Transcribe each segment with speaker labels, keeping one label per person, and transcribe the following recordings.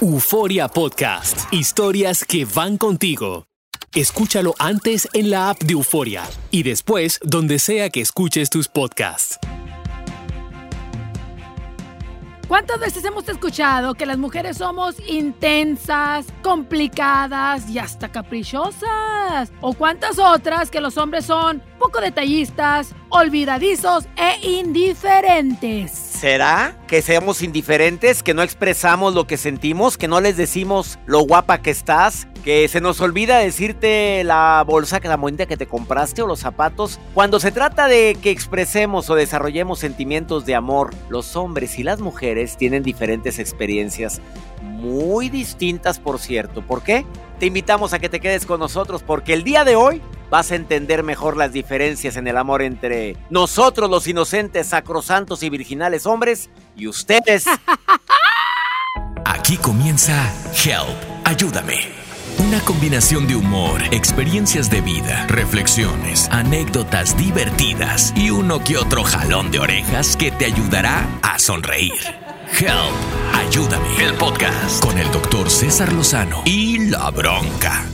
Speaker 1: Euforia Podcast. Historias que van contigo. Escúchalo antes en la app de Euforia y después donde sea que escuches tus podcasts.
Speaker 2: ¿Cuántas veces hemos escuchado que las mujeres somos intensas, complicadas y hasta caprichosas? ¿O cuántas otras que los hombres son poco detallistas, olvidadizos e indiferentes?
Speaker 3: ¿Será que seamos indiferentes, que no expresamos lo que sentimos, que no les decimos lo guapa que estás, que se nos olvida decirte la bolsa, que la moneda que te compraste o los zapatos? Cuando se trata de que expresemos o desarrollemos sentimientos de amor, los hombres y las mujeres tienen diferentes experiencias muy distintas, por cierto. ¿Por qué? Te invitamos a que te quedes con nosotros porque el día de hoy vas a entender mejor las diferencias en el amor entre nosotros los inocentes, sacrosantos y virginales hombres y ustedes.
Speaker 1: Aquí comienza Help, ayúdame. Una combinación de humor, experiencias de vida, reflexiones, anécdotas divertidas y uno que otro jalón de orejas que te ayudará a sonreír. Help, ayúdame. El podcast con el doctor César Lozano y la bronca.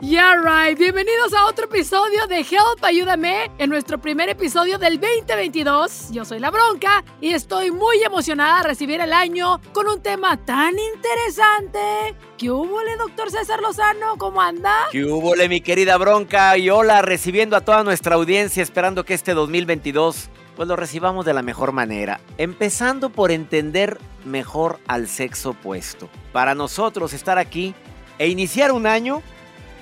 Speaker 2: Yeah, right. Bienvenidos a otro episodio de Help, ayúdame, en nuestro primer episodio del 2022. Yo soy La Bronca y estoy muy emocionada de recibir el año con un tema tan interesante. ¿Qué hubo, doctor César Lozano? ¿Cómo anda?
Speaker 3: ¿Qué hubo, mi querida Bronca? Y hola, recibiendo a toda nuestra audiencia, esperando que este 2022 pues lo recibamos de la mejor manera, empezando por entender mejor al sexo opuesto. Para nosotros estar aquí e iniciar un año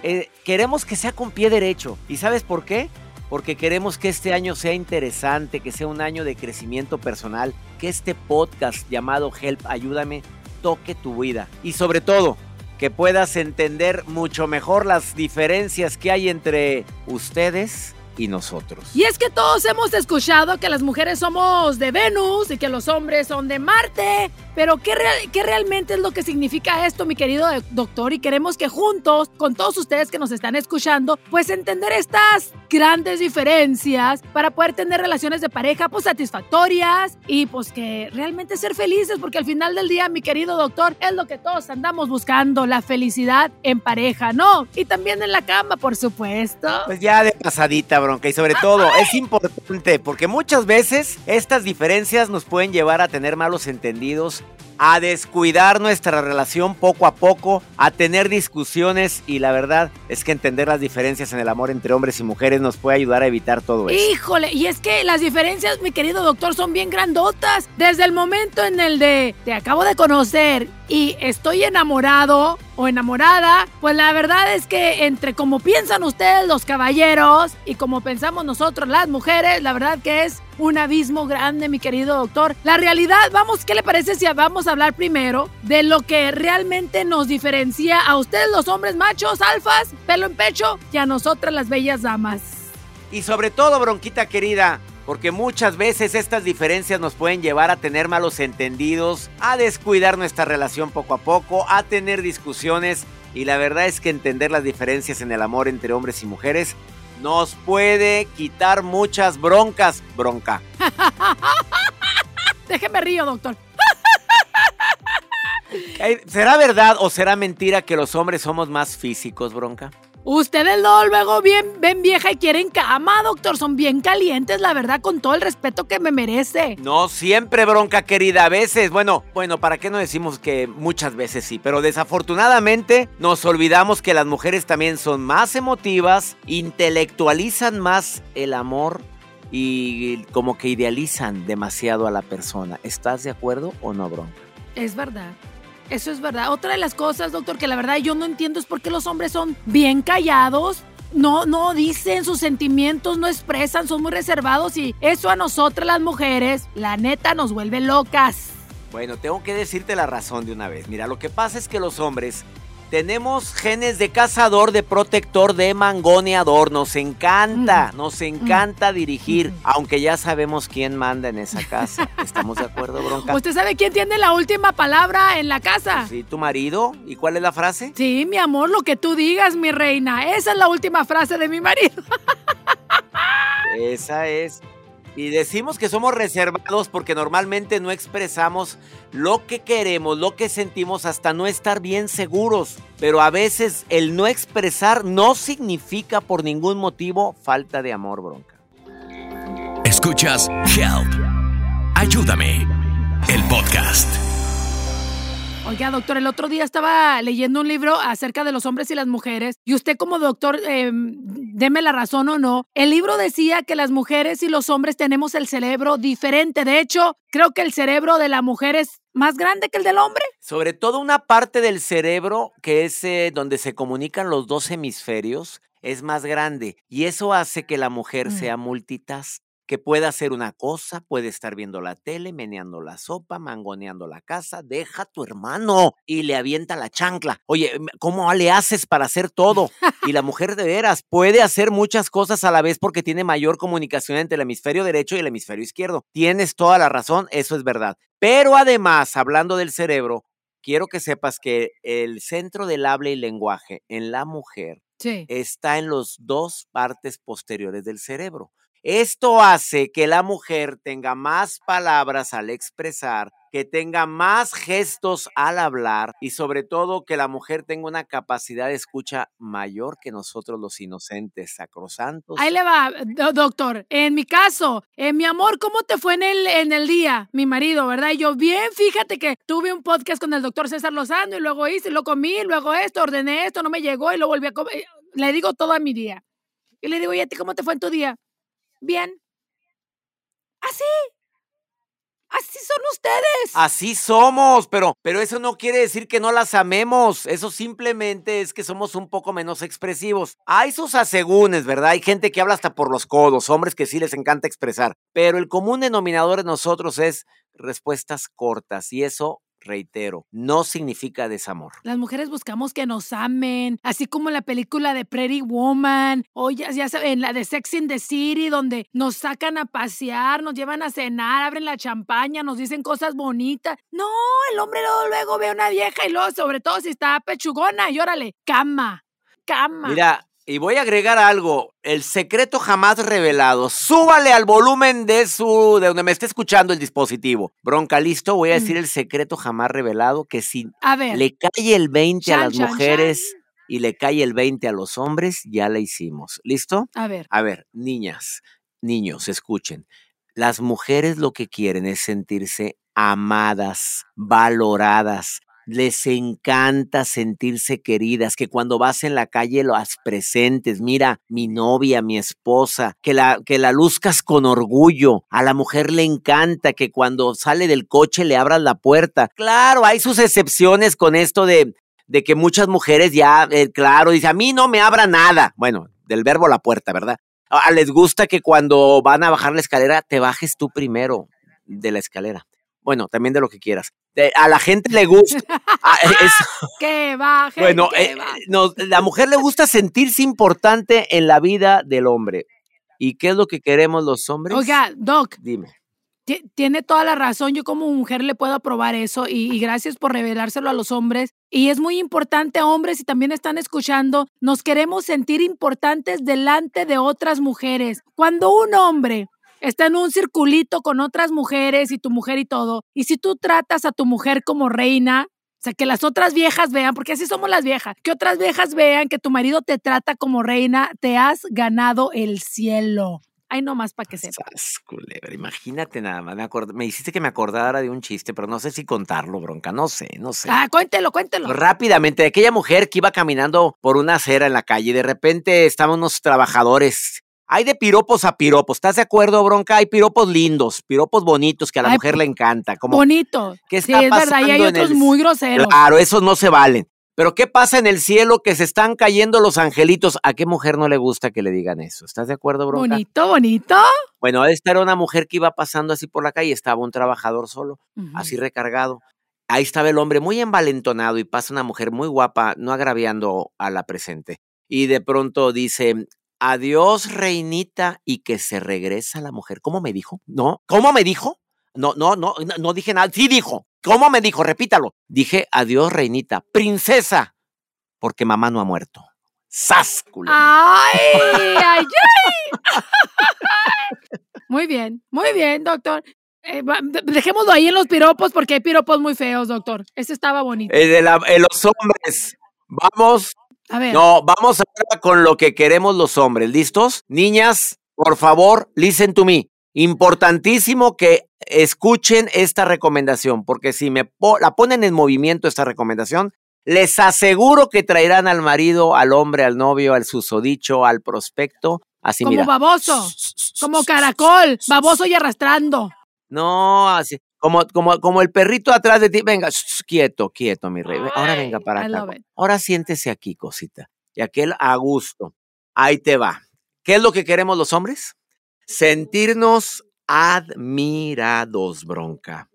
Speaker 3: eh, queremos que sea con pie derecho. ¿Y sabes por qué? Porque queremos que este año sea interesante, que sea un año de crecimiento personal, que este podcast llamado Help Ayúdame toque tu vida. Y sobre todo, que puedas entender mucho mejor las diferencias que hay entre ustedes y nosotros.
Speaker 2: Y es que todos hemos escuchado que las mujeres somos de Venus y que los hombres son de Marte. Pero ¿qué, ¿qué, realmente es lo que significa esto, mi querido doctor? Y queremos que juntos, con todos ustedes que nos están escuchando, pues entender estas grandes diferencias para poder tener relaciones de pareja pues satisfactorias y pues que realmente ser felices, porque al final del día, mi querido doctor, es lo que todos andamos buscando, la felicidad en pareja, ¿no? Y también en la cama, por supuesto.
Speaker 3: Pues ya de pasadita, bronca. Y sobre todo, es importante porque muchas veces estas diferencias nos pueden llevar a tener malos entendidos a descuidar nuestra relación poco a poco, a tener discusiones y la verdad es que entender las diferencias en el amor entre hombres y mujeres nos puede ayudar a evitar todo eso.
Speaker 2: Híjole, y es que las diferencias, mi querido doctor, son bien grandotas. Desde el momento en el de te acabo de conocer y estoy enamorado o enamorada, pues la verdad es que entre como piensan ustedes los caballeros y como pensamos nosotros las mujeres, la verdad que es un abismo grande, mi querido doctor. La realidad, vamos, ¿qué le parece si vamos a hablar primero de lo que realmente nos diferencia a ustedes los hombres machos, alfas, pelo en pecho y a nosotras las bellas damas?
Speaker 3: Y sobre todo, bronquita querida, porque muchas veces estas diferencias nos pueden llevar a tener malos entendidos, a descuidar nuestra relación poco a poco, a tener discusiones y la verdad es que entender las diferencias en el amor entre hombres y mujeres nos puede quitar muchas broncas, bronca.
Speaker 2: Déjeme río, doctor.
Speaker 3: ¿Será verdad o será mentira que los hombres somos más físicos, bronca?
Speaker 2: Ustedes luego bien, ven vieja y quieren cama, doctor. Son bien calientes, la verdad, con todo el respeto que me merece.
Speaker 3: No siempre, bronca querida. A veces, bueno, bueno, ¿para qué no decimos que muchas veces sí? Pero desafortunadamente nos olvidamos que las mujeres también son más emotivas, intelectualizan más el amor y como que idealizan demasiado a la persona. ¿Estás de acuerdo o no, bronca?
Speaker 2: Es verdad. Eso es verdad. Otra de las cosas, doctor, que la verdad yo no entiendo es por qué los hombres son bien callados. No, no dicen sus sentimientos, no expresan, son muy reservados y eso a nosotras las mujeres, la neta, nos vuelve locas.
Speaker 3: Bueno, tengo que decirte la razón de una vez. Mira, lo que pasa es que los hombres tenemos genes de cazador, de protector, de mangoneador. Nos encanta,
Speaker 2: Mm.
Speaker 3: nos encanta dirigir, aunque ya sabemos quién manda en esa casa. ¿Estamos de acuerdo, Bronca?
Speaker 2: ¿Usted sabe quién tiene la última palabra en la casa?
Speaker 3: Sí, tu marido. ¿Y cuál es la frase?
Speaker 2: Sí, mi amor, lo que tú digas, mi reina. Esa es la última frase de mi marido.
Speaker 3: Esa es. Y decimos que somos reservados porque normalmente no expresamos lo que queremos, lo que sentimos hasta no estar bien seguros. Pero a veces el no expresar no significa por ningún motivo falta de amor, bronca.
Speaker 1: Escuchas Help. Ayúdame. El podcast.
Speaker 2: Oiga, doctor, el otro día estaba leyendo un libro acerca de los hombres y las mujeres y usted como doctor, eh, deme la razón o no, el libro decía que las mujeres y los hombres tenemos el cerebro diferente. De hecho, creo que el cerebro de la mujer es más grande que el del hombre.
Speaker 3: Sobre todo una parte del cerebro que es eh, donde se comunican los dos hemisferios es más grande y eso hace que la mujer
Speaker 2: Mm.
Speaker 3: sea multitask. Que pueda hacer una cosa, puede estar viendo la tele, meneando la sopa, mangoneando la casa, deja a tu hermano y le avienta la chancla. Oye, m- ¿cómo le haces para hacer todo? Y la mujer de veras puede hacer muchas cosas a la vez porque tiene mayor comunicación entre el hemisferio derecho y el hemisferio izquierdo. Tienes toda la razón, eso es verdad. Pero además, hablando del cerebro, quiero que sepas que el centro del habla y lenguaje en la mujer
Speaker 2: Sí.
Speaker 3: está en las dos partes posteriores del cerebro. Esto hace que la mujer tenga más palabras al expresar, que tenga más gestos al hablar y sobre todo que la mujer tenga una capacidad de escucha mayor que nosotros los inocentes, sacrosantos.
Speaker 2: Ahí le va, do- doctor. En mi caso, en mi amor, ¿cómo te fue en el, en el día? Mi marido, ¿verdad? Y yo, bien, fíjate que tuve un podcast con el doctor César Lozano y luego hice, lo comí, luego esto, ordené esto, no me llegó y lo volví a comer. Le digo todo a mi día. Y le digo, ¿y a ti cómo te fue en tu día? Bien. Así. Así son ustedes.
Speaker 3: Así somos, pero, pero eso no quiere decir que no las amemos. Eso simplemente es que somos un poco menos expresivos. Hay sus asegúnes, ¿verdad? Hay gente que habla hasta por los codos, hombres que sí les encanta expresar. Pero el común denominador de nosotros es respuestas cortas y eso, reitero, no significa desamor.
Speaker 2: Las mujeres buscamos que nos amen, así como en la película de Pretty Woman, o ya, ya saben, la de Sex in the City, donde nos sacan a pasear, nos llevan a cenar, abren la champaña, nos dicen cosas bonitas. No, el hombre luego, luego ve a una vieja y luego, sobre todo si está pechugona, y órale, cama, cama.
Speaker 3: Mira, y voy a agregar algo, el secreto jamás revelado. Súbale al volumen de su de donde me esté escuchando el dispositivo. Bronca, listo, voy a decir el secreto jamás revelado que si
Speaker 2: a ver,
Speaker 3: le cae el 20 a las
Speaker 2: chan,
Speaker 3: mujeres y le cae el 20 a los hombres, ya la hicimos. ¿Listo?
Speaker 2: a ver.
Speaker 3: A ver, niñas, niños, escuchen. Las mujeres lo que quieren es sentirse amadas, valoradas. Les encanta sentirse queridas, que cuando vas en la calle las presentes. Mira, mi novia, mi esposa, que la, que la luzcas con orgullo. A la mujer le encanta que cuando sale del coche le abras la puerta. Claro, hay sus excepciones con esto de, de que muchas mujeres ya, eh, claro, dice, a mí no me abra nada. Bueno, del verbo la puerta, ¿verdad? A, les gusta que cuando van a bajar la escalera te bajes tú primero de la escalera. Bueno, también de lo que quieras. A la gente le gusta. Ah, es-
Speaker 2: Que baje.
Speaker 3: bueno,
Speaker 2: que
Speaker 3: eh,
Speaker 2: baje.
Speaker 3: la mujer le gusta sentirse importante en la vida del hombre. ¿Y qué es lo que queremos los hombres?
Speaker 2: Oiga, Doc,
Speaker 3: Dime.
Speaker 2: Ti- Tiene toda la razón, yo como mujer le puedo aprobar eso y, y gracias por revelárselo a los hombres. Y es muy importante, hombres, si también están escuchando, nos queremos sentir importantes delante de otras mujeres. Cuando un hombre está en un circulito con otras mujeres y tu mujer y todo, y si tú tratas a tu mujer como reina, o sea, que las otras viejas vean, porque así somos las viejas, que otras viejas vean que tu marido te trata como reina, te has ganado el cielo. Ay, no más para que sepa.
Speaker 3: Culebra, imagínate nada más. Me, acord- me hiciste que me acordara de un chiste, pero no sé si contarlo, bronca. No sé, no sé.
Speaker 2: Ah, cuéntelo, cuéntelo.
Speaker 3: Rápidamente, de aquella mujer que iba caminando por una acera en la calle y de repente estaban unos trabajadores Hay de piropos a piropos, ¿estás de acuerdo, Bronca? Hay piropos lindos, piropos bonitos que a la
Speaker 2: Ay,
Speaker 3: mujer le encanta. Como,
Speaker 2: Bonito.
Speaker 3: ¿Qué
Speaker 2: sí,
Speaker 3: está
Speaker 2: es verdad. Y hay
Speaker 3: pasando
Speaker 2: otros
Speaker 3: el-
Speaker 2: muy groseros.
Speaker 3: Claro, esos no se valen. Pero ¿qué pasa en el cielo que se están cayendo los angelitos? ¿A qué mujer no le gusta que le digan eso? ¿Estás de acuerdo, Bronca?
Speaker 2: Bonito, bonito.
Speaker 3: Bueno, esta era una mujer que iba pasando así por la calle, estaba un trabajador solo, así recargado. Ahí estaba el hombre muy envalentonado y pasa una mujer muy guapa, no agraviando a la presente. Y de pronto dice, adiós reinita y que se regresa la mujer. ¿Cómo me dijo? ¿No? ¿Cómo me dijo? No, no, no, no, dije nada. Sí dijo. ¿Cómo me dijo? Repítalo. Dije, adiós reinita, princesa, porque mamá no ha muerto. ¡Sas! culebra!
Speaker 2: ¡Ay! ¡Ay! ay! muy bien, muy bien, doctor. Eh, dejémoslo ahí en los piropos porque hay piropos muy feos, doctor. Ese estaba bonito.
Speaker 3: Eh, de la- eh, los hombres. Vamos
Speaker 2: A ver.
Speaker 3: No, vamos ahora con lo que queremos los hombres. ¿Listos? Niñas, por favor, listen to me. Importantísimo que escuchen esta recomendación, porque si me po- la ponen en movimiento esta recomendación, les aseguro que traerán al marido, al hombre, al novio, al susodicho, al prospecto. Así
Speaker 2: como
Speaker 3: mira.
Speaker 2: baboso, como caracol, baboso y arrastrando.
Speaker 3: No, así. Como, como, como el perrito atrás de ti. Venga, shh, quieto, quieto, mi rey. Ahora venga para acá. Ahora siéntese aquí, cosita. Y aquel a gusto. Ahí te va. ¿Qué es lo que queremos los hombres? Sentirnos admirados, bronca.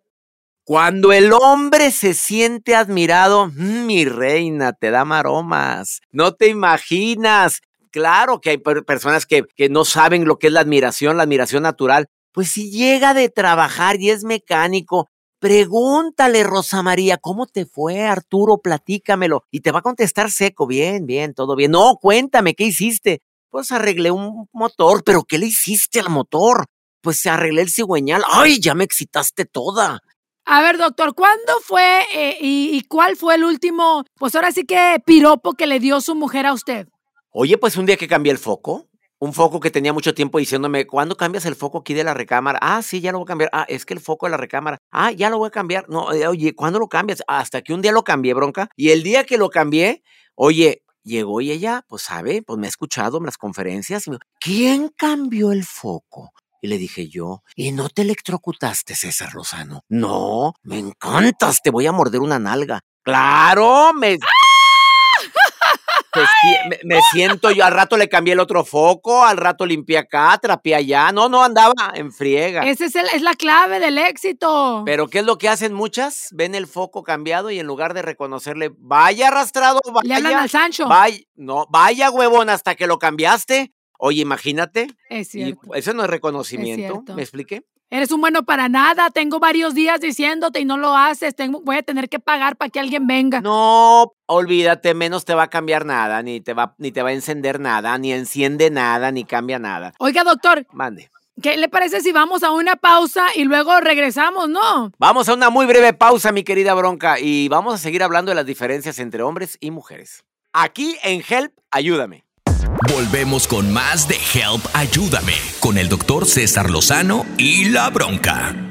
Speaker 3: Cuando el hombre se siente admirado, mm, mi reina, te da maromas. No te imaginas. Claro que hay per- personas que, que no saben lo que es la admiración, la admiración natural. Pues si llega de trabajar y es mecánico, pregúntale, Rosa María, ¿cómo te fue, Arturo? Platícamelo. Y te va a contestar seco, bien, bien, todo bien. No, cuéntame, ¿qué hiciste? Pues arreglé un motor, pero ¿qué le hiciste al motor? Pues arreglé el cigüeñal. ¡Ay, ya me excitaste toda!
Speaker 2: A ver, doctor, ¿cuándo fue eh, y, y cuál fue el último, pues ahora sí que piropo que le dio su mujer a usted?
Speaker 3: Oye, pues un día que cambié el foco, un foco que tenía mucho tiempo diciéndome, ¿cuándo cambias el foco aquí de la recámara? Ah, sí, ya lo voy a cambiar. Ah, es que el foco de la recámara. Ah, ya lo voy a cambiar. No, eh, oye, ¿cuándo lo cambias? Hasta que un día lo cambié, bronca. Y el día que lo cambié, oye, llegó y ella, pues sabe, pues me ha escuchado en las conferencias. Y me dijo, ¿quién cambió el foco? Y le dije yo, ¿y no te electrocutaste, César Lozano? No, me encantas, te voy a morder una nalga. Claro, me... Pues, me, me siento yo, al rato le cambié el otro foco, al rato limpié acá, trapeé allá. No, no, andaba en friega.
Speaker 2: Esa es, el- es la clave del éxito.
Speaker 3: Pero ¿qué es lo que hacen muchas? Ven el foco cambiado y en lugar de reconocerle, vaya arrastrado, vaya.
Speaker 2: Le hablan al Sancho.
Speaker 3: Vaya, no, vaya huevón hasta que lo cambiaste. Oye, imagínate.
Speaker 2: Es
Speaker 3: Y
Speaker 2: cierto.
Speaker 3: eso no es reconocimiento. ¿Me expliqué?
Speaker 2: Eres un bueno para nada. Tengo varios días diciéndote y no lo haces. Tengo, voy a tener que pagar para que alguien venga.
Speaker 3: No, olvídate, menos te va a cambiar nada, ni te va, ni te va a encender nada, ni enciende nada, ni cambia nada.
Speaker 2: Oiga, doctor,
Speaker 3: Mande.
Speaker 2: ¿qué le parece si vamos a una pausa y luego regresamos, no?
Speaker 3: Vamos a una muy breve pausa, mi querida Bronca, y vamos a seguir hablando de las diferencias entre hombres y mujeres. Aquí en Help, ayúdame.
Speaker 1: Volvemos con más de Help Ayúdame con el doctor César Lozano y la bronca.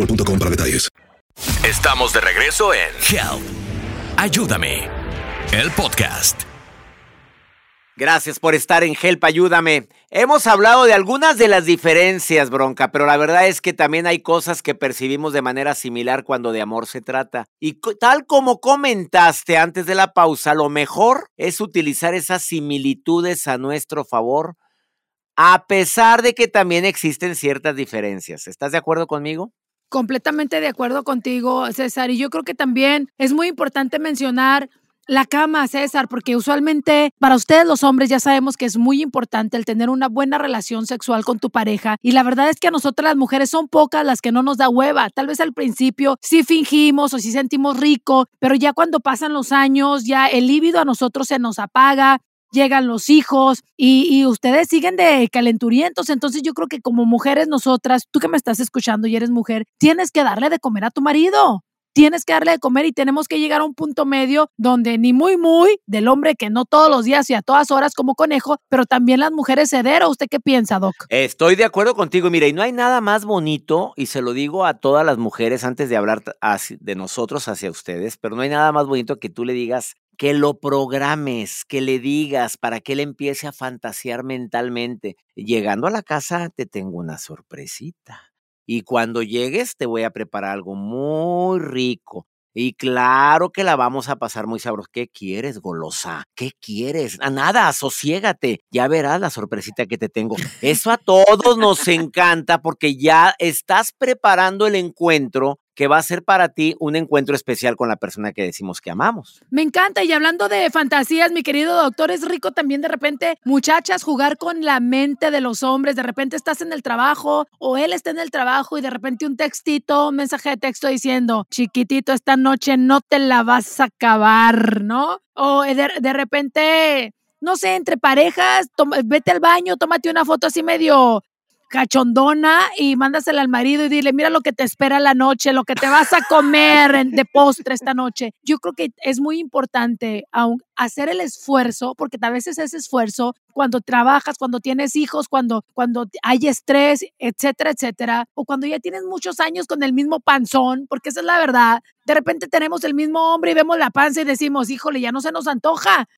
Speaker 4: boostmobile.com para detalles.
Speaker 1: Estamos de regreso en Help. Ayúdame. El podcast.
Speaker 3: Gracias por estar en Help, ayúdame. Hemos hablado de algunas de las diferencias, bronca, pero la verdad es que también hay cosas que percibimos de manera similar cuando de amor se trata. Y tal como comentaste antes de la pausa, lo mejor es utilizar esas similitudes a nuestro favor, a pesar de que también existen ciertas diferencias. ¿Estás de acuerdo conmigo?
Speaker 2: Completamente de acuerdo contigo, César. Y yo creo que también es muy importante mencionar la cama, César, porque usualmente para ustedes los hombres ya sabemos que es muy importante el tener una buena relación sexual con tu pareja y la verdad es que a nosotras las mujeres son pocas las que no nos da hueva. Tal vez al principio sí fingimos o sí sentimos rico, pero ya cuando pasan los años ya el líbido a nosotros se nos apaga, llegan los hijos y, ustedes siguen de calenturientos. Entonces yo creo que como mujeres nosotras, tú que me estás escuchando y eres mujer, tienes que darle de comer a tu marido. Tienes que darle de comer y tenemos que llegar a un punto medio donde ni muy, muy del hombre que no todos los días y a todas horas como conejo, pero también las mujeres cedero. ¿Usted qué piensa, Doc?
Speaker 3: Estoy de acuerdo contigo. Mira, y no hay nada más bonito, y se lo digo a todas las mujeres antes de hablar de nosotros hacia ustedes, pero no hay nada más bonito que tú le digas, que lo programes, que le digas para que él empiece a fantasear mentalmente. Llegando a la casa te tengo una sorpresita. Y cuando llegues te voy a preparar algo muy rico. Y claro que la vamos a pasar muy sabrosa. ¿Qué quieres, golosa? ¿Qué quieres? A nada, sosiégate. Ya verás la sorpresita que te tengo. Eso a todos nos encanta porque ya estás preparando el encuentro que va a ser para ti un encuentro especial con la persona que decimos que amamos.
Speaker 2: Me encanta y hablando de fantasías, mi querido doctor, es rico también de repente, muchachas, jugar con la mente de los hombres. De repente estás en el trabajo o él está en el trabajo y de repente un textito, un mensaje de texto diciendo, chiquitito, esta noche no te la vas a acabar, ¿no? O de, de repente no sé, entre parejas, vete al baño, tómate una foto así medio cachondona y mándasela al marido y dile, mira lo que te espera la noche, lo que te vas a comer de postre esta noche. Yo creo que es muy importante aún hacer el esfuerzo, porque a veces ese esfuerzo, cuando trabajas, cuando tienes hijos, cuando, cuando hay estrés, etcétera, etcétera, o cuando ya tienes muchos años con el mismo panzón, porque esa es la verdad, de repente tenemos el mismo hombre y vemos la panza y decimos, híjole, ya no se nos antoja.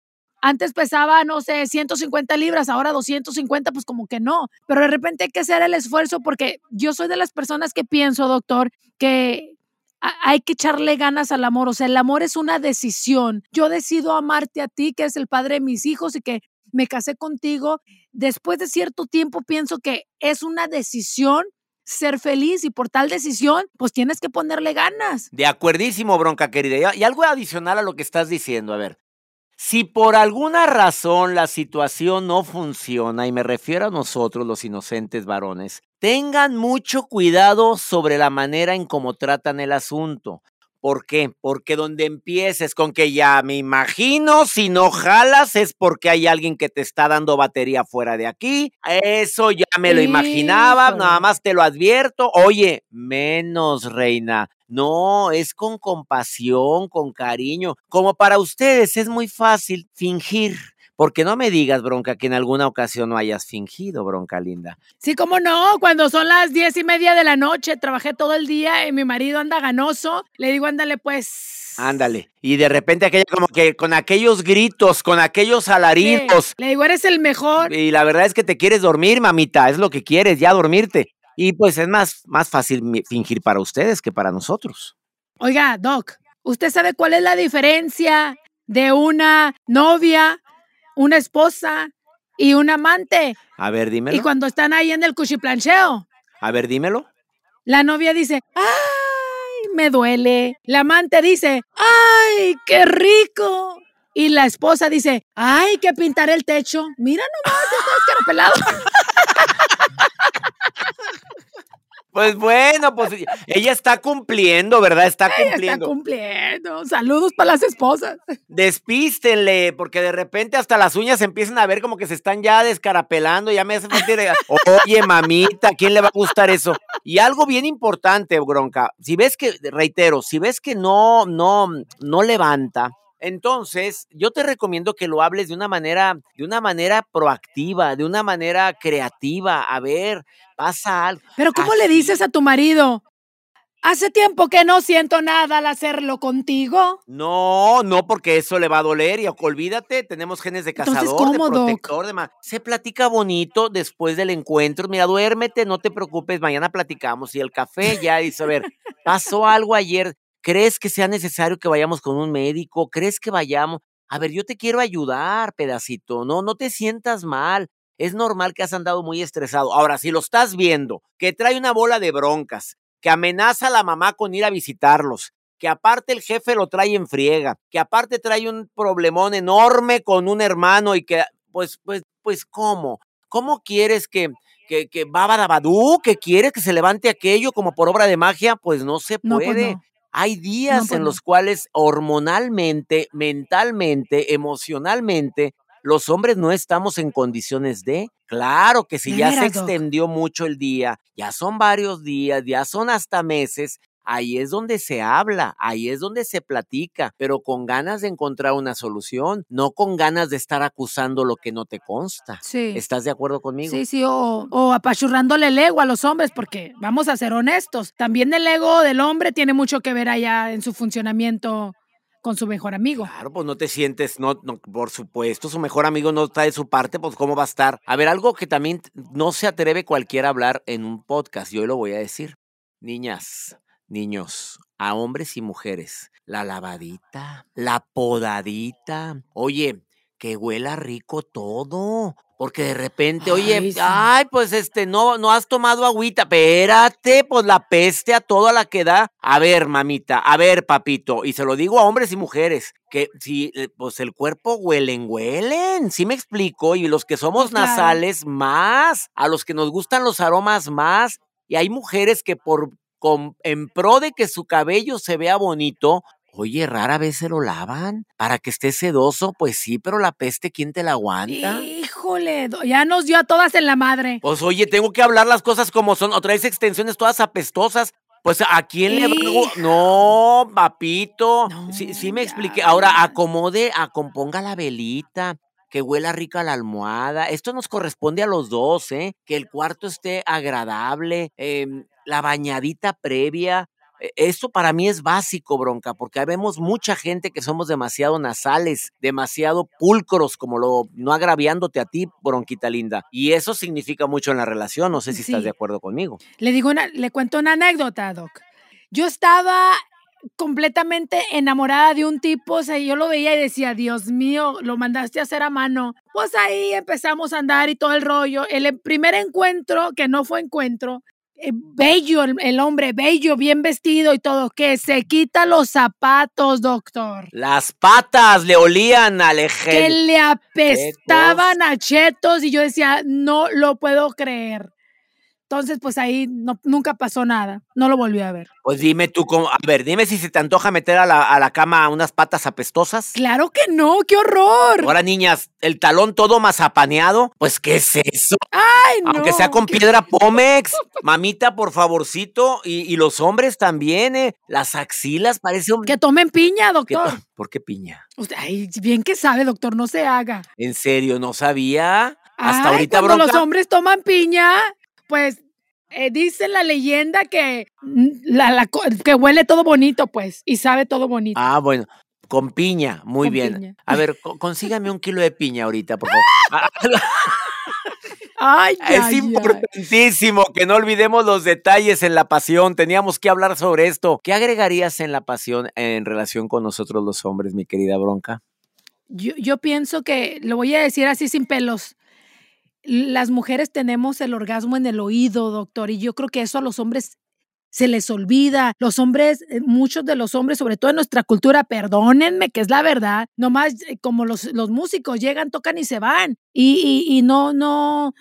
Speaker 2: Antes pesaba, no sé, 150 libras, ahora 250, pues como que no. Pero de repente hay que hacer el esfuerzo porque yo soy de las personas que pienso, doctor, que hay que echarle ganas al amor. O sea, el amor es una decisión. Yo decido amarte a ti, que eres el padre de mis hijos y que me casé contigo. Después de cierto tiempo pienso que es una decisión ser feliz y por tal decisión, pues tienes que ponerle ganas.
Speaker 3: De acuerdísimo, bronca querida. Y algo adicional a lo que estás diciendo, a ver. Si por alguna razón la situación no funciona, y me refiero a nosotros los inocentes varones, tengan mucho cuidado sobre la manera en cómo tratan el asunto. ¿Por qué? Porque donde empieces con que ya me imagino, si no jalas es porque hay alguien que te está dando batería fuera de aquí. Eso ya me lo imaginaba, nada más te lo advierto. Oye, menos, reina. No, es con compasión, con cariño. Como para ustedes es muy fácil fingir. Porque no me digas, bronca, que en alguna ocasión no hayas fingido, bronca linda.
Speaker 2: Sí, cómo no, cuando son las diez y media de la noche, trabajé todo el día y mi marido anda ganoso, le digo, ándale pues.
Speaker 3: Ándale. Y de repente aquella como que con aquellos gritos, con aquellos alaridos.
Speaker 2: Le digo, eres el mejor.
Speaker 3: Y la verdad es que te quieres dormir, mamita, es lo que quieres, ya dormirte. Y pues es más, más fácil fingir para ustedes que para nosotros.
Speaker 2: Oiga, Doc, ¿usted sabe cuál es la diferencia de una novia, una esposa y un amante?
Speaker 3: A ver, dímelo.
Speaker 2: Y cuando están ahí en el cuchiplancheo.
Speaker 3: A ver, dímelo.
Speaker 2: La novia dice, ¡ay, me duele! La amante dice, ¡ay, qué rico! Y la esposa dice, ¡ay, que pintar el techo! Mira nomás, está escarapelado.
Speaker 3: Pues bueno, pues ella está cumpliendo, ¿verdad? Está cumpliendo.
Speaker 2: está cumpliendo. Saludos para las esposas.
Speaker 3: Despístenle, porque de repente hasta las uñas empiezan a ver como que se están ya descarapelando, ya me hace sentir, oye, mamita, ¿a quién le va a gustar eso? Y algo bien importante, Bronca, si ves que, reitero, si ves que no, no, no levanta, entonces, yo te recomiendo que lo hables de una manera, de una manera proactiva, de una manera creativa. A ver, pasa algo.
Speaker 2: Pero ¿cómo le dices a tu marido? Hace tiempo que no siento nada al hacerlo contigo.
Speaker 3: No, no, porque eso le va a doler y olvídate, tenemos genes de cazador, de protector, de Se platica bonito después del encuentro. Mira, duérmete, no te preocupes, mañana platicamos. Y el café ya dice, a ver, pasó algo ayer. ¿Crees que sea necesario que vayamos con un médico? ¿Crees que vayamos? A ver, yo te quiero ayudar, pedacito. No, no te sientas mal. Es normal que has andado muy estresado. Ahora, si lo estás viendo, que trae una bola de broncas, que amenaza a la mamá con ir a visitarlos, que aparte el jefe lo trae en friega, que aparte trae un problemón enorme con un hermano y que, pues, pues, pues, ¿cómo? ¿Cómo quieres que, que, que Babadabadú, que quieres que se levante aquello como por obra de magia? Pues no se pues puede. Hay días en los cuales hormonalmente, mentalmente, emocionalmente, los hombres no estamos en condiciones de. Claro que si ya se extendió mucho el día, ya son varios días, ya son hasta meses, Ahí es donde se habla, ahí es donde se platica, pero con ganas de encontrar una solución, no con ganas de estar acusando lo que no te consta. Sí. ¿Estás de acuerdo conmigo?
Speaker 2: Sí, sí, o, o apachurrándole el ego a los hombres, porque vamos a ser honestos, también el ego del hombre tiene mucho que ver allá en su funcionamiento con su mejor amigo.
Speaker 3: Claro, pues no te sientes, no, no, por supuesto, su mejor amigo no está de su parte, pues cómo va a estar. A ver, algo que también no se atreve cualquiera a hablar en un podcast, yo lo voy a decir. Niñas, niños, a hombres y mujeres. La lavadita, la podadita. Oye, que huela rico todo. Porque de repente, oye, ay, pues este, no, no has tomado agüita. Espérate, pues la peste a toda la que da. A ver, mamita, a ver, papito. Y se lo digo a hombres y mujeres, que si, eh, pues el cuerpo huelen, huelen. Sí me explico. Y los que somos nasales, más. A los que nos gustan los aromas, más. Y hay mujeres que por en pro de que su cabello se vea bonito, Oye, rara vez se lo lavan para que esté sedoso. Pues sí, pero la peste, ¿quién te la aguanta?
Speaker 2: Híjole, ya nos dio a todas en la madre.
Speaker 3: Pues oye, tengo que hablar las cosas como son. Otra vez extensiones todas apestosas. Pues a quién le No, papito. sí, sí me expliqué. Ahora acomode, acomponga la velita que huela rica la almohada. Esto nos corresponde a los dos, ¿eh? Que el cuarto esté agradable, eh, la bañadita previa. E, eso para mí es básico, bronca, porque vemos mucha gente que somos demasiado nasales, demasiado pulcros, como lo, no agraviándote a ti, bronquita linda. Y eso significa mucho en la relación. No sé si estás de acuerdo conmigo.
Speaker 2: Le digo una, le cuento una anécdota, Doc. Yo estaba completamente enamorada de un tipo, o sea, yo lo veía y decía, Dios mío, lo mandaste a hacer a mano. Pues ahí empezamos a andar y todo el rollo. El primer encuentro, que no fue encuentro, eh, bello, el, hombre bello, bien vestido y todo, que se quita los zapatos, doctor.
Speaker 3: Las patas le olían al eje.
Speaker 2: Que le apestaban a chetos y yo decía, no lo puedo creer. Entonces, pues ahí no, nunca pasó nada. No lo volví a ver.
Speaker 3: Pues dime tú, cómo, a ver, dime si se te antoja meter a la, a la cama unas patas apestosas.
Speaker 2: Claro que no, qué horror.
Speaker 3: Ahora, niñas, el talón todo mazapaneado, pues, ¿qué es eso?
Speaker 2: Ay, no.
Speaker 3: Aunque sea con piedra Pomex. Mamita, por favorcito. Y, los hombres también, ¿eh? Las axilas, parece un...
Speaker 2: Que tomen piña, doctor.
Speaker 3: ¿Por qué piña?
Speaker 2: ay, bien que sabe, doctor, no se haga.
Speaker 3: ¿En serio? ¿No sabía? Hasta
Speaker 2: ay,
Speaker 3: ahorita,
Speaker 2: cuando los hombres toman piña, pues eh, dice la leyenda que, la, que huele todo bonito, pues, y sabe todo bonito.
Speaker 3: Ah, bueno. Con piña, muy bien. A ver, consígame un kilo de piña ahorita, por favor.
Speaker 2: Ay,
Speaker 3: es importantísimo que no olvidemos los detalles en la pasión. Teníamos que hablar sobre esto. ¿Qué agregarías en la pasión en relación con nosotros los hombres, mi querida Bronca?
Speaker 2: Yo, yo pienso que, lo voy a decir así sin pelos, las mujeres tenemos el orgasmo en el oído, doctor, y yo creo que eso a los hombres se les olvida. Los hombres, eh, muchos de los hombres, sobre todo en nuestra cultura, perdónenme, que es la verdad, nomás eh, como los, los músicos llegan, tocan y se van. Y, y, y no, no,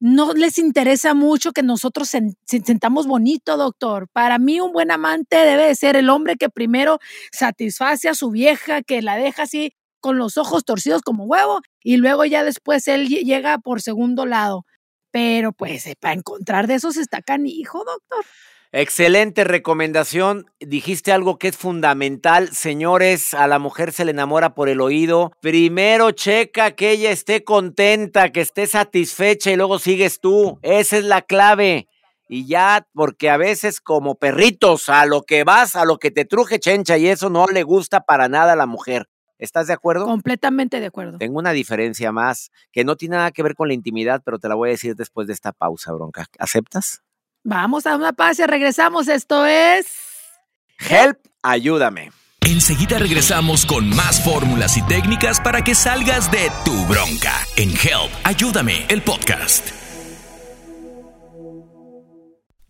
Speaker 2: no les interesa mucho que nosotros se, sentamos bonito, doctor. Para mí un buen amante debe de ser el hombre que primero satisface a su vieja, que la deja así con los ojos torcidos como huevo y luego ya después él llega por segundo lado. Pero pues para encontrar de esos está canijo, doctor.
Speaker 3: Excelente recomendación. Dijiste algo que es fundamental. Señores, a la mujer se le enamora por el oído. Primero checa que ella esté contenta, que esté satisfecha y luego sigues tú. Esa es la clave. Y ya, porque a veces como perritos, a lo que vas, a lo que te truje chencha y eso no le gusta para nada a la mujer. ¿Estás de acuerdo?
Speaker 2: Completamente de acuerdo.
Speaker 3: Tengo una diferencia más que no tiene nada que ver con la intimidad, pero te la voy a decir después de esta pausa, bronca. ¿Aceptas?
Speaker 2: Vamos a una paz y regresamos. Esto es.
Speaker 3: Help, ayúdame.
Speaker 1: Enseguida regresamos con más fórmulas y técnicas para que salgas de tu bronca en Help, ayúdame, el podcast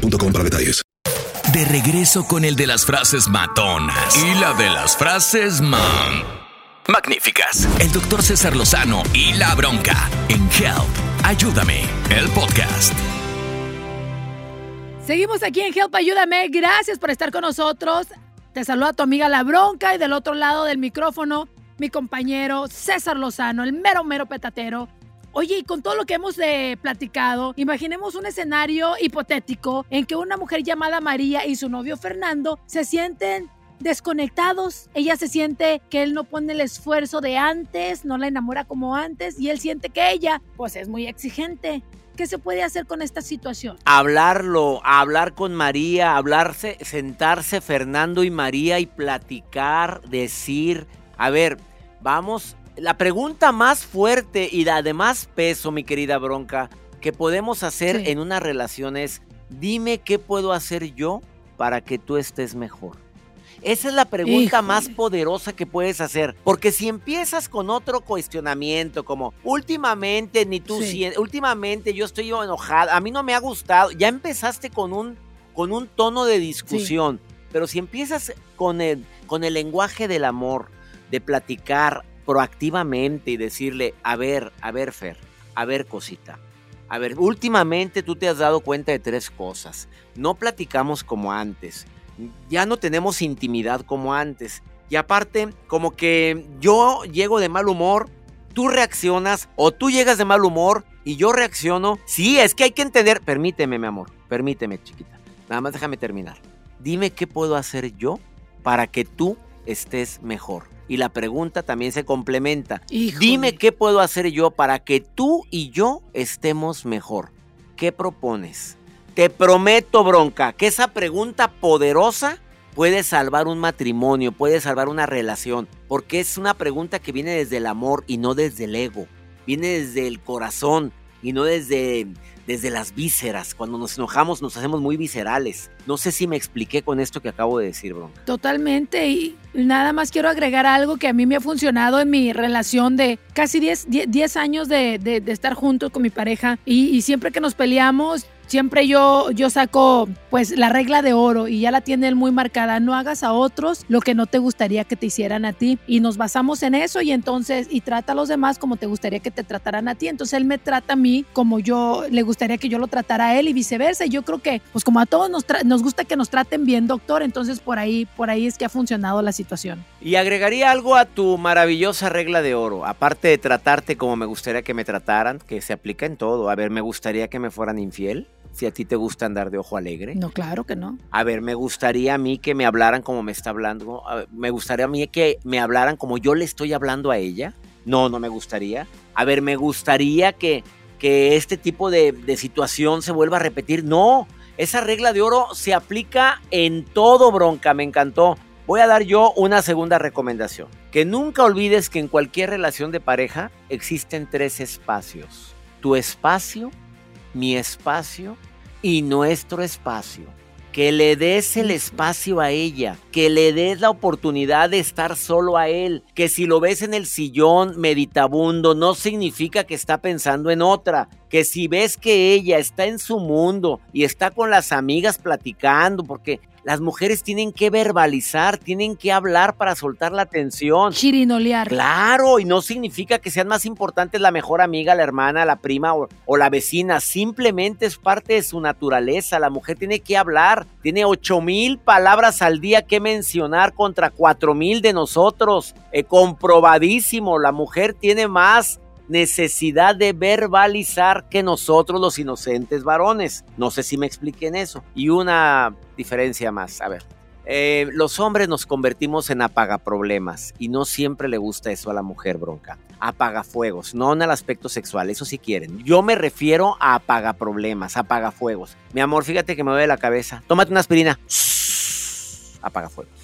Speaker 4: para detalles.
Speaker 1: De regreso con el de las frases matonas y la de las frases man. Magníficas. El doctor César Lozano y la bronca en Help. Ayúdame, el podcast.
Speaker 2: Seguimos aquí en Help, ayúdame. Gracias por estar con nosotros. Te saluda tu amiga La Bronca y del otro lado del micrófono, mi compañero César Lozano, el mero, mero petatero Oye, y con todo lo que hemos eh, platicado, imaginemos un escenario hipotético en que una mujer llamada María y su novio Fernando se sienten desconectados. Ella se siente que él no pone el esfuerzo de antes, no la enamora como antes y él siente que ella pues es muy exigente. ¿Qué se puede hacer con esta situación?
Speaker 3: Hablarlo, hablar con María, hablarse, sentarse Fernando y María y platicar, decir, a ver, vamos la pregunta más fuerte y la de más peso, mi querida Bronca, que podemos hacer en una relación es, dime qué puedo hacer yo para que tú estés mejor. Esa es la pregunta más poderosa que puedes hacer. Porque si empiezas con otro cuestionamiento, como últimamente ni tú, últimamente yo estoy enojada, a mí no me ha gustado, ya empezaste con un, con un tono de discusión. Pero si empiezas con el, con el lenguaje del amor, de platicar, proactivamente y decirle, a ver, a ver, Fer, a ver, cosita. A ver, últimamente tú te has dado cuenta de tres cosas. No platicamos como antes. Ya no tenemos intimidad como antes. Y aparte, como que yo llego de mal humor, tú reaccionas o tú llegas de mal humor y yo reacciono. Sí, es que hay que entender. Permíteme, mi amor. Permíteme, chiquita. Nada más déjame terminar. Dime qué puedo hacer yo para que tú estés mejor y la pregunta también se complementa. Dime qué puedo hacer yo para que tú y yo estemos mejor. ¿Qué propones? Te prometo, bronca, que esa pregunta poderosa puede salvar un matrimonio, puede salvar una relación, porque es una pregunta que viene desde el amor y no desde el ego, viene desde el corazón y no desde desde las vísceras. Cuando nos enojamos nos hacemos muy viscerales. No sé si me expliqué con esto que acabo de decir, Bronca.
Speaker 2: Totalmente. Y nada más quiero agregar algo que a mí me ha funcionado en mi relación de casi 10, años de, estar juntos con mi pareja. Y, siempre que nos peleamos, siempre yo, yo saco pues la regla de oro y ya la tiene él muy marcada. No hagas a otros lo que no te gustaría que te hicieran a ti. Y nos basamos en eso y entonces, y trata a los demás como te gustaría que te trataran a ti. Entonces él me trata a mí como yo le gustaría que yo lo tratara a él y viceversa. Y yo creo que, pues como a todos nos, nos gusta que nos traten bien, doctor, entonces por ahí, por ahí es que ha funcionado la situación.
Speaker 3: Y agregaría algo a tu maravillosa regla de oro, aparte de tratarte como me gustaría que me trataran, que se aplica en todo. A ver, me gustaría que me fueran infiel si a ti te gusta andar de ojo alegre.
Speaker 2: No, claro que no.
Speaker 3: A ver, me gustaría a mí que me hablaran como me está hablando. Me gustaría a mí que me hablaran como yo le estoy hablando a ella. No, no me gustaría. A ver, me gustaría que, que este tipo de, de situación se vuelva a repetir. No, esa regla de oro se aplica en todo, bronca. Me encantó. Voy a dar yo una segunda recomendación. Que nunca olvides que en cualquier relación de pareja existen tres espacios. Tu espacio, mi espacio y nuestro espacio. Que le des el espacio a ella, que le des la oportunidad de estar solo a él, que si lo ves en el sillón meditabundo no significa que está pensando en otra, que si ves que ella está en su mundo y está con las amigas platicando, porque las mujeres tienen que verbalizar, tienen que hablar para soltar la tensión.
Speaker 2: Chirinolear.
Speaker 3: Claro, y no significa que sean más importantes la mejor amiga, la hermana, la prima o, o, la vecina. Simplemente es parte de su naturaleza. La mujer tiene que hablar. Tiene ocho mil palabras al día que mencionar contra cuatro mil de nosotros. Eh, comprobadísimo. La mujer tiene más necesidad de verbalizar que nosotros los inocentes varones. No sé si me expliquen eso. Y una diferencia más, a ver. Eh, los hombres nos convertimos en apagaproblemas y no siempre le gusta eso a la mujer bronca. Apagafuegos, no en el aspecto sexual, eso sí quieren. Yo me refiero a apagaproblemas, apagafuegos. Mi amor, fíjate que me duele la cabeza. Tómate una aspirina. Apagafuegos.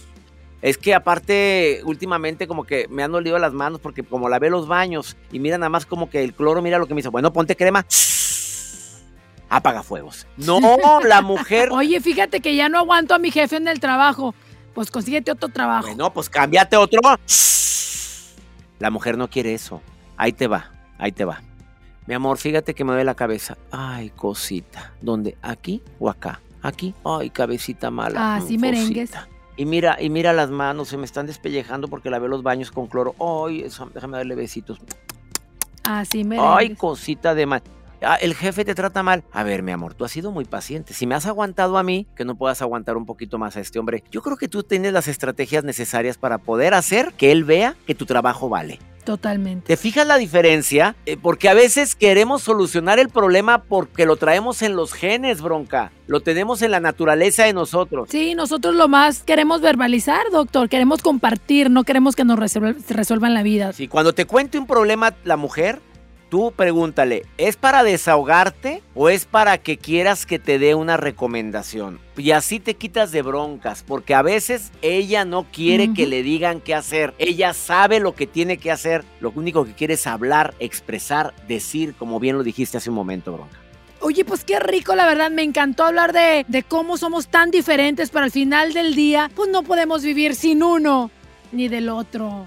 Speaker 3: Es que aparte, últimamente como que me han dolido las manos porque como lavé los baños y mira nada más como que el cloro, mira lo que me hizo. Bueno, ponte crema. Apaga fuegos. No, la mujer.
Speaker 2: Oye, fíjate que ya no aguanto a mi jefe en el trabajo. Pues consíguete otro trabajo.
Speaker 3: Bueno, pues cámbiate otro. La mujer no quiere eso. Ahí te va, ahí te va. Mi amor, fíjate que me duele la cabeza. Ay, cosita. ¿Dónde? ¿Aquí o acá? Aquí. Ay, cabecita mala.
Speaker 2: Ah, sí, merengues.
Speaker 3: Y mira, y mira las manos, se me están despellejando porque lavé los baños con cloro. Ay, eso, déjame darle besitos.
Speaker 2: Así me.
Speaker 3: Ay, cosita de mal. Ah, el jefe te trata mal. A ver, mi amor, tú has sido muy paciente. Si me has aguantado a mí, que no puedas aguantar un poquito más a este hombre, yo creo que tú tienes las estrategias necesarias para poder hacer que él vea que tu trabajo vale.
Speaker 2: Totalmente.
Speaker 3: ¿Te fijas la diferencia? Eh, porque a veces queremos solucionar el problema porque lo traemos en los genes, bronca. Lo tenemos en la naturaleza de nosotros.
Speaker 2: Sí, nosotros lo más queremos verbalizar, doctor. Queremos compartir, no queremos que nos resuelvan la vida.
Speaker 3: Sí, cuando te cuente un problema la mujer, tú pregúntale, ¿es para desahogarte o es para que quieras que te dé una recomendación? Y así te quitas de broncas, porque a veces ella no quiere uh -huh. que le digan qué hacer. Ella sabe lo que tiene que hacer. Lo único que quiere es hablar, expresar, decir, como bien lo dijiste hace un momento, bronca.
Speaker 2: Oye, pues qué rico, la verdad, me encantó hablar de, de cómo somos tan diferentes, pero al final del día, pues no podemos vivir sin uno ni del otro.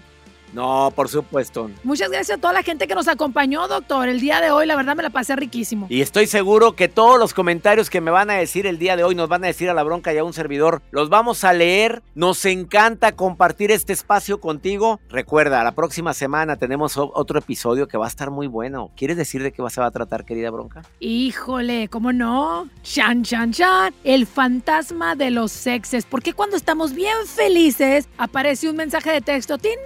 Speaker 3: No, por supuesto.
Speaker 2: Muchas gracias a toda la gente que nos acompañó, doctor. El día de hoy, la verdad, me la pasé riquísimo.
Speaker 3: Y estoy seguro que todos los comentarios que me van a decir el día de hoy, nos van a decir a la bronca y a un servidor, los vamos a leer. Nos encanta compartir este espacio contigo. Recuerda, la próxima semana tenemos otro episodio que va a estar muy bueno. ¿Quieres decir de qué se va a tratar, querida bronca?
Speaker 2: Híjole, ¿cómo no? Chan, chan, chan. El fantasma de los sexes. Porque cuando estamos bien felices, aparece un mensaje de texto. ¡Tin!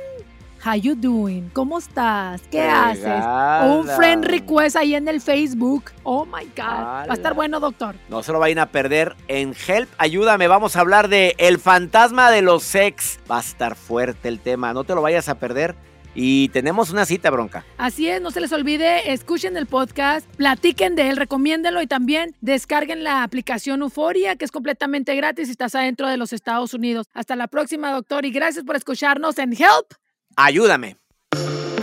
Speaker 2: How you doing? ¿Cómo estás? ¿Qué
Speaker 3: Regala.
Speaker 2: haces? O un friend request ahí en el Facebook. Oh my God. Va a estar bueno, doctor.
Speaker 3: No se lo vayan a perder en Help. Ayúdame, vamos a hablar de El fantasma de los sex. Va a estar fuerte el tema. No te lo vayas a perder. Y tenemos una cita, bronca.
Speaker 2: Así es, no se les olvide, escuchen el podcast, platiquen de él, recomiéndenlo y también descarguen la aplicación Euforia, que es completamente gratis si estás adentro de los Estados Unidos. Hasta la próxima, doctor, y gracias por escucharnos en Help.
Speaker 3: Ayúdame.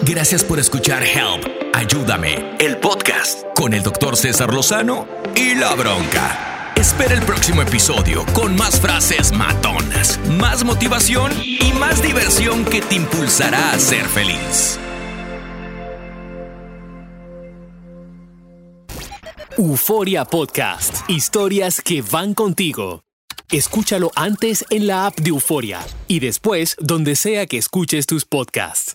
Speaker 1: Gracias por escuchar Help, Ayúdame, el podcast con el doctor César Lozano y la bronca. Espera el próximo episodio con más frases matonas, más motivación y más diversión que te impulsará a ser feliz.
Speaker 5: Euforia Podcast. Historias que van contigo. Escúchalo antes en la app de Euforia y después donde sea que escuches tus podcasts.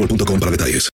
Speaker 4: Mobile.com para detalles.